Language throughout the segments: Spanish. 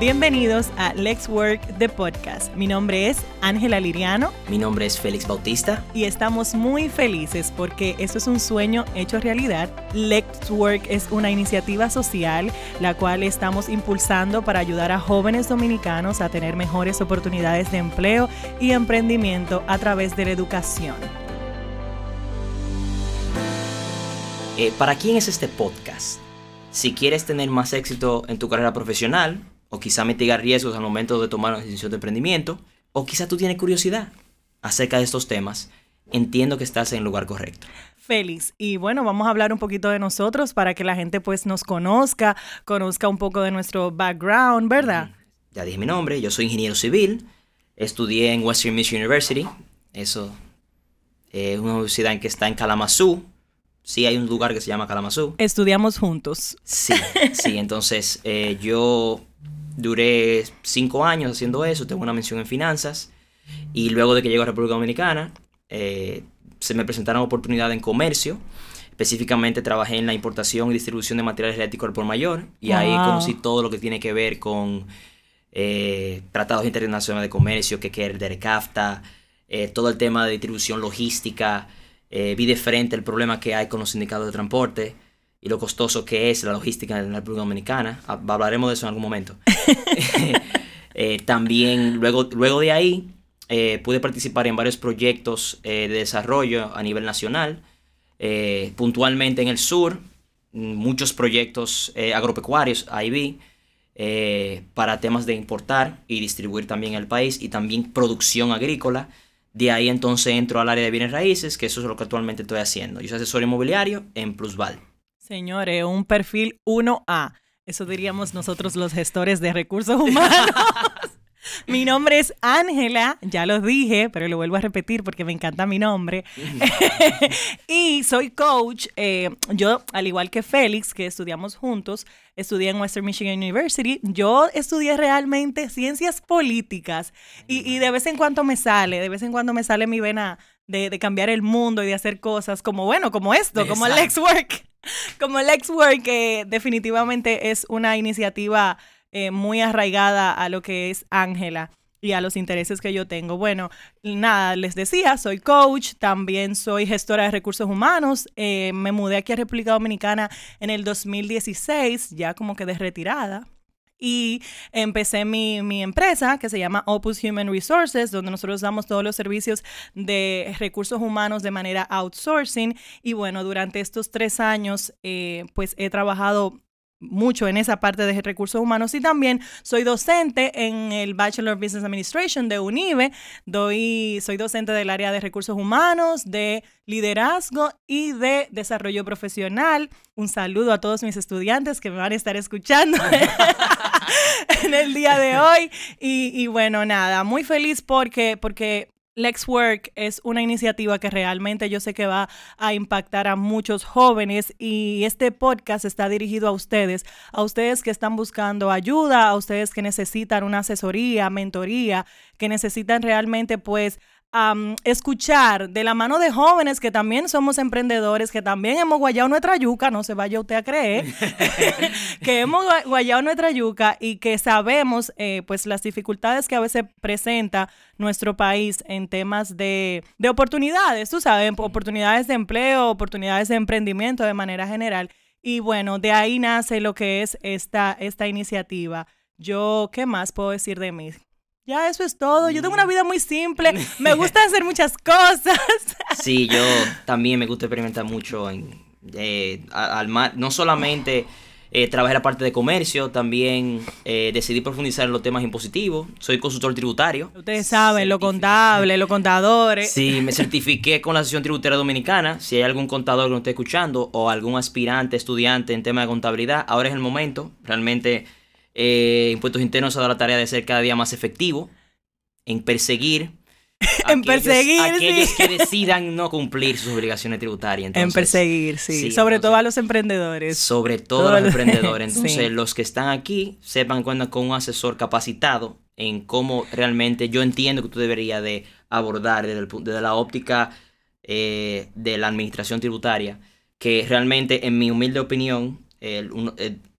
Bienvenidos a Let's Work the Podcast. Mi nombre es Ángela Liriano. Mi nombre es Félix Bautista. Y estamos muy felices porque esto es un sueño hecho realidad. Let's Work es una iniciativa social la cual estamos impulsando para ayudar a jóvenes dominicanos a tener mejores oportunidades de empleo y emprendimiento a través de la educación. Eh, ¿Para quién es este podcast? Si quieres tener más éxito en tu carrera profesional, o quizá mitigar riesgos al momento de tomar una decisión de emprendimiento, o quizá tú tienes curiosidad acerca de estos temas, entiendo que estás en el lugar correcto. Félix, y bueno, vamos a hablar un poquito de nosotros para que la gente pues nos conozca, conozca un poco de nuestro background, ¿verdad? Ya dije mi nombre, yo soy ingeniero civil, estudié en Western Michigan University, eso es una universidad en que está en Kalamazoo, sí hay un lugar que se llama Kalamazoo. Estudiamos juntos. Sí, sí, entonces eh, yo Duré cinco años haciendo eso, tengo una mención en finanzas y luego de que llego a República Dominicana eh, se me presentaron oportunidades en comercio. Específicamente trabajé en la importación y distribución de materiales eléctricos al por mayor y ahí conocí todo lo que tiene que ver con eh, tratados internacionales de comercio, que es el CAFTA, eh, todo el tema de distribución logística. vi de frente el problema que hay con los sindicatos de transporte y lo costoso que es la logística en la República Dominicana. Hablaremos de eso en algún momento. Eh, también luego, luego de ahí eh, pude participar en varios proyectos eh, de desarrollo a nivel nacional, puntualmente en el sur, muchos proyectos agropecuarios, ahí vi, para temas de importar y distribuir también el país y también producción agrícola. De ahí entonces entro al área de bienes raíces, que eso es lo que actualmente estoy haciendo. Yo soy asesor inmobiliario en Plusval. Señores, un perfil 1A. Eso diríamos nosotros los gestores de recursos humanos. Mi nombre es Ángela, ya lo dije, pero lo vuelvo a repetir porque me encanta mi nombre. y soy coach. Eh, yo, al igual que Félix, que estudiamos juntos, estudié en Western Michigan University. Yo estudié realmente ciencias políticas y, de vez en cuando me sale, de vez en cuando me sale mi vena de, cambiar el mundo y de hacer cosas como, bueno, como esto, como el Lex Work. Como el Lex Work, que definitivamente es una iniciativa eh, muy arraigada a lo que es Ángela y a los intereses que yo tengo. Bueno, nada, les decía, soy coach, también soy gestora de recursos humanos. Eh, me mudé aquí a República Dominicana en el 2016, ya como que de retirada y empecé mi, empresa que se llama Opus Human Resources, donde nosotros damos todos los servicios de recursos humanos de manera outsourcing. Y bueno, durante estos tres años, eh, pues he trabajado mucho en esa parte de recursos humanos y también soy docente en el Bachelor of Business Administration de UNIBE. Doy, soy docente del área de recursos humanos, de liderazgo y de desarrollo profesional. Un saludo a todos mis estudiantes que me van a estar escuchando en el día de hoy. Y, y bueno, nada, muy feliz porque, porque Lex Work es una iniciativa que realmente yo sé que va a impactar a muchos jóvenes y este podcast está dirigido a ustedes, a ustedes que están buscando ayuda, a ustedes que necesitan una asesoría, mentoría, que necesitan realmente pues escuchar de la mano de jóvenes que también somos emprendedores, que también hemos guayado nuestra yuca, no se vaya usted a creer, que hemos guayado nuestra yuca y que sabemos eh, pues las dificultades que a veces presenta nuestro país en temas de, de oportunidades, tú sabes, oportunidades de empleo, oportunidades de emprendimiento de manera general. Y bueno, de ahí nace lo que es esta, esta iniciativa. Yo, ¿qué más puedo decir de mí? Ya, eso es todo. Yo tengo una vida muy simple. Me gusta hacer muchas cosas. Sí, yo también me gusta experimentar mucho en, eh, al no solamente eh, trabajé la parte de comercio, también eh, decidí profundizar en los temas impositivos. Soy consultor tributario. Ustedes saben, lo contable, los contadores. Sí, me certifiqué con la Asociación Tributaria Dominicana. Si hay algún contador que nos esté escuchando o algún aspirante, estudiante en tema de contabilidad, ahora es el momento. Realmente eh, Impuestos Internos ha dado la tarea de ser cada día más efectivo en perseguir en perseguir aquellos que decidan no cumplir sus obligaciones tributarias. en perseguir, sí. sobre todo a los emprendedores. Sobre todo a los emprendedores. Entonces, los que están aquí sepan cuenta con un asesor capacitado en cómo realmente yo entiendo que tú deberías de abordar desde, el, desde la óptica eh, de la administración tributaria, que realmente, en mi humilde opinión, el,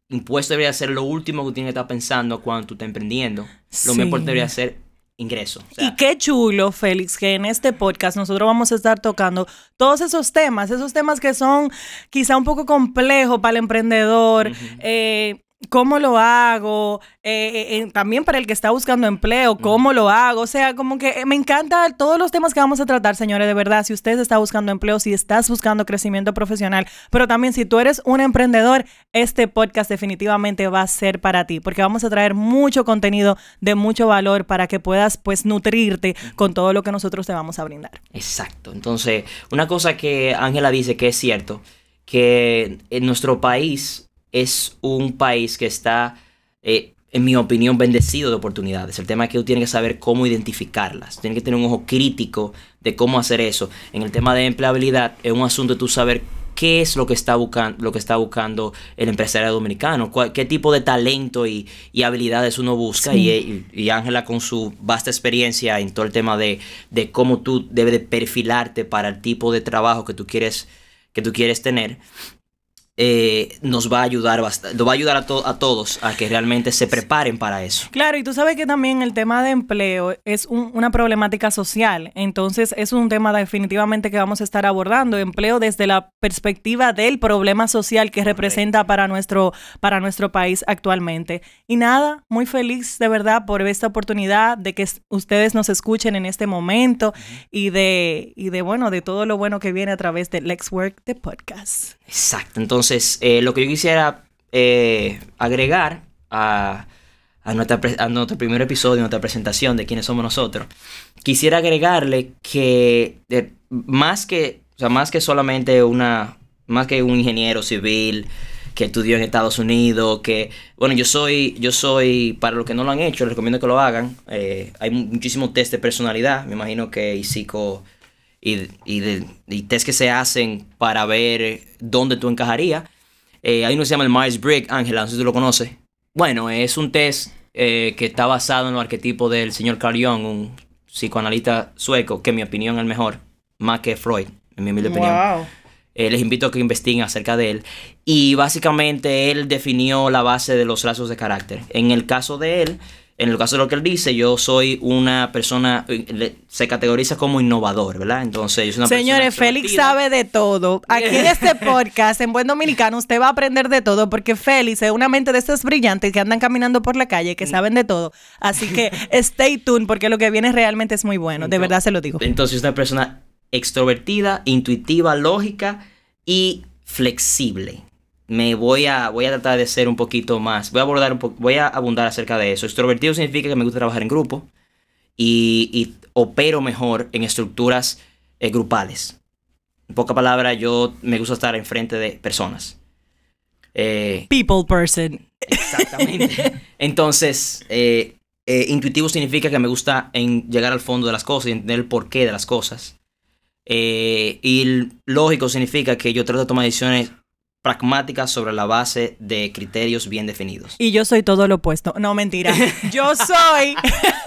impuesto debería ser lo último que tienes que estar pensando cuando tú estás emprendiendo. Lo Sí. mejor debería ser ingreso. O sea, Y qué chulo, Félix, que en este podcast nosotros vamos a estar tocando todos esos temas, esos temas que son quizá un poco complejos para el emprendedor. eh, ¿Cómo lo hago? Eh, eh, eh, también para el que está buscando empleo, ¿cómo lo hago? O sea, como que me encanta todos los temas que vamos a tratar, señores, de verdad. Si usted está buscando empleo, si estás buscando crecimiento profesional, pero también si tú eres un emprendedor, este podcast definitivamente va a ser para ti, porque vamos a traer mucho contenido de mucho valor para que puedas pues nutrirte con todo lo que nosotros te vamos a brindar. Exacto. Entonces, una cosa que Ángela dice que es cierto, que en nuestro país es un país que está, eh, en mi opinión, bendecido de oportunidades. El tema es que tú tienes que saber cómo identificarlas. Tienes que tener un ojo crítico de cómo hacer eso. En el tema de empleabilidad es un asunto de tú saber qué es lo que está buscando, lo que está buscando el empresario dominicano, qué tipo de talento y, y habilidades uno busca. Sí. Y, Ángela con su vasta experiencia en todo el tema de, de cómo tú debes de perfilarte para el tipo de trabajo que tú quieres, que tú quieres tener, eh, nos va a ayudar bastante, va a ayudar a, to- a todos a que realmente se preparen para eso. Claro, y tú sabes que también el tema de empleo es un- una problemática social, entonces es un tema definitivamente que vamos a estar abordando, empleo desde la perspectiva del problema social que representa para nuestro, para nuestro país actualmente. Y nada, muy feliz de verdad por esta oportunidad de que ustedes nos escuchen en este momento y de, y de bueno, de todo lo bueno que viene a través de Lex Work, de podcast. Exacto. Entonces, eh, lo que yo quisiera eh, agregar a, a, nuestra, a nuestro primer episodio, nuestra presentación de quiénes somos nosotros, quisiera agregarle que eh, más que, o sea, más que solamente una, más que un ingeniero civil que estudió en Estados Unidos, que, bueno, yo soy, yo soy, para los que no lo han hecho, les recomiendo que lo hagan. Eh, hay muchísimos test de personalidad, me imagino que ISICO y, y, de, y test que se hacen para ver dónde tú encajarías. Eh, hay uno que se llama el Myers-Briggs, Ángela, no sé si tú lo conoces. Bueno, es un test eh, que está basado en los arquetipos del señor Carl Jung, un psicoanalista sueco, que en mi opinión es el mejor, más que Freud, en mi humilde opinión. Eh, les invito a que investiguen acerca de él. Y básicamente él definió la base de los rasgos de carácter. En el caso de él, en el caso de lo que él dice, yo soy una persona, eh, se categoriza como innovador, ¿verdad? Entonces, yo soy una Señores, persona Félix sabe de todo. Aquí en este podcast, en Buen Dominicano, usted va a aprender de todo porque Félix es una mente de estas brillantes que andan caminando por la calle, que saben de todo. Así que stay tuned porque lo que viene realmente es muy bueno. De verdad se lo digo. Entonces, es una persona extrovertida, intuitiva, lógica y flexible. Me voy a, voy a tratar de ser un poquito más. Voy a abordar un voy a abundar acerca de eso. Extrovertido significa que me gusta trabajar en grupo y, y opero mejor en estructuras eh, grupales. En pocas palabras, yo me gusta estar enfrente de personas. Eh, People person. Exactamente. Entonces, eh, eh, intuitivo significa que me gusta en llegar al fondo de las cosas y entender el porqué de las cosas. Eh, y lógico significa que yo trato de tomar decisiones pragmáticas sobre la base de criterios bien definidos. Y yo soy todo lo opuesto. No, mentira. Yo soy.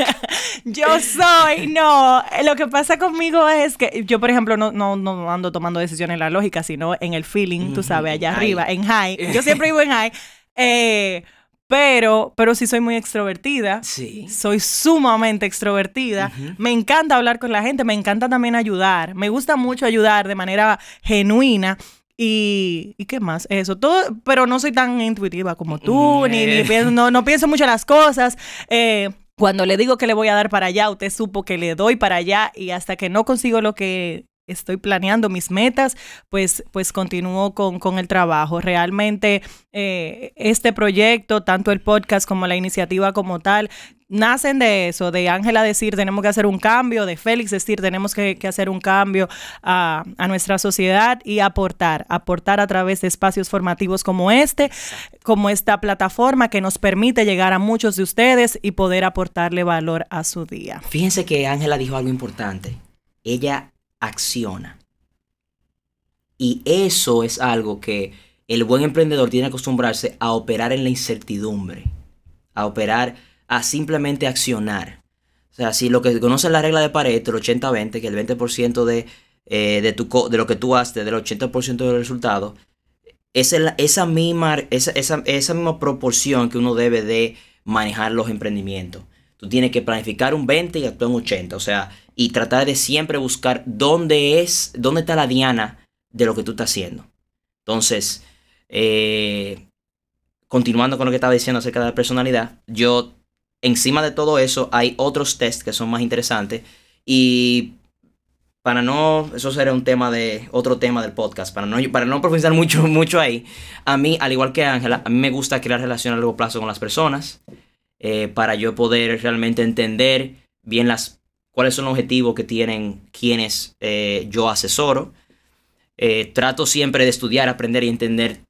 yo soy. No. Lo que pasa conmigo es que yo, por ejemplo, no, no, no ando tomando decisiones en la lógica, sino en el feeling, tú sabes, allá arriba, en high. Yo siempre vivo en high. Eh, pero, pero sí soy muy extrovertida. Sí. Soy sumamente extrovertida. Me encanta hablar con la gente, me encanta también ayudar. Me gusta mucho ayudar de manera genuina. Y, ¿y qué más? Eso, todo, pero no soy tan intuitiva como tú, ni, ni Eh. pienso, no, no pienso mucho las cosas. Eh, cuando le digo que le voy a dar para allá, usted supo que le doy para allá y hasta que no consigo lo que estoy planeando, mis metas, pues, pues continúo con, con el trabajo. Realmente eh, este proyecto, tanto el podcast como la iniciativa como tal, nacen de eso, de Ángela decir tenemos que hacer un cambio, de Félix decir tenemos que, hacer un cambio a, a nuestra sociedad y aportar, aportar a través de espacios formativos como este, como esta plataforma que nos permite llegar a muchos de ustedes y poder aportarle valor a su día. Fíjense que Ángela dijo algo importante. Ella acciona. Y eso es algo que el buen emprendedor tiene que acostumbrarse a operar en la incertidumbre. A operar, a simplemente accionar. O sea, si lo que conoce la regla de Pareto, el 80-20, que el 20% de, eh, de, tu de lo que tú haces, del 80% del resultado, es la- esa, misma, esa, esa, esa misma proporción que uno debe de manejar los emprendimientos. Tú tienes que planificar un 20 y actuar un 80. O sea, y tratar de siempre buscar dónde es, dónde está la diana de lo que tú estás haciendo. Entonces, eh, continuando con lo que estaba diciendo acerca de la personalidad, yo, encima de todo eso, hay otros test que son más interesantes. Y para no, eso será un tema de, otro tema del podcast, para no, para no profundizar mucho, mucho ahí, a mí, al igual que Ángela, a mí me gusta crear relaciones a largo plazo con las personas, eh, para yo poder realmente entender bien las, cuáles son los objetivos que tienen quienes eh, yo asesoro. Eh, trato siempre de estudiar, aprender y entender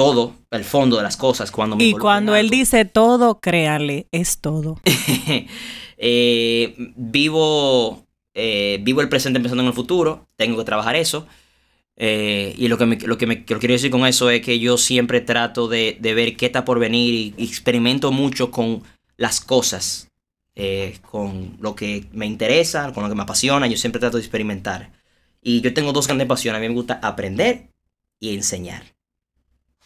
todo, el fondo de las cosas cuando me Y cuando él dice todo, créanle, es todo. Eh, vivo, eh, vivo el presente pensando en el futuro, tengo que trabajar eso. Eh, y lo que, me, lo, que me, lo quiero decir con eso es que yo siempre trato de, de ver qué está por venir y, y experimento mucho con las cosas, con lo que me interesa, con lo que me apasiona, yo siempre trato de experimentar. Y yo tengo dos grandes pasiones, a mí me gusta aprender y enseñar.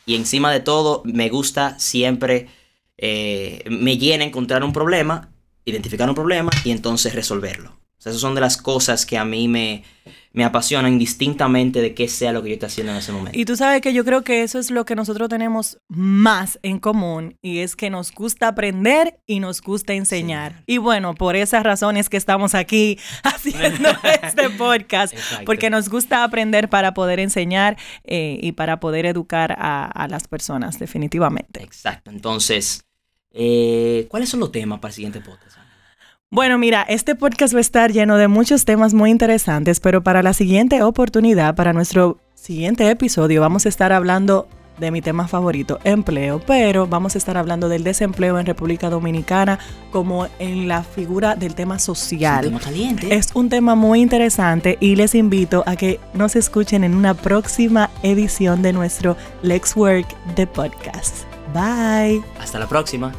Y encima de todo, me gusta siempre, eh, me llena encontrar un problema, identificar un problema y entonces resolverlo. Sea, esas son de las cosas que a mí me, me apasionan indistintamente de qué sea lo que yo esté haciendo en ese momento. Y tú sabes que yo creo que eso es lo que nosotros tenemos más en común y es que nos gusta aprender y nos gusta enseñar. Y bueno, por esas razones que estamos aquí haciendo este podcast, Exacto. porque nos gusta aprender para poder enseñar eh, y para poder educar a, a las personas, definitivamente. Exacto. Entonces, eh, ¿cuáles son los temas para el siguiente podcast? Bueno, mira, este podcast va a estar lleno de muchos temas muy interesantes, pero para la siguiente oportunidad, para nuestro siguiente episodio, vamos a estar hablando de mi tema favorito, empleo, pero vamos a estar hablando del desempleo en República Dominicana como en la figura del tema social. Es un tema caliente. Es un tema muy interesante y les invito a que nos escuchen en una próxima edición de nuestro Lex Work de podcast. Bye. Hasta la próxima.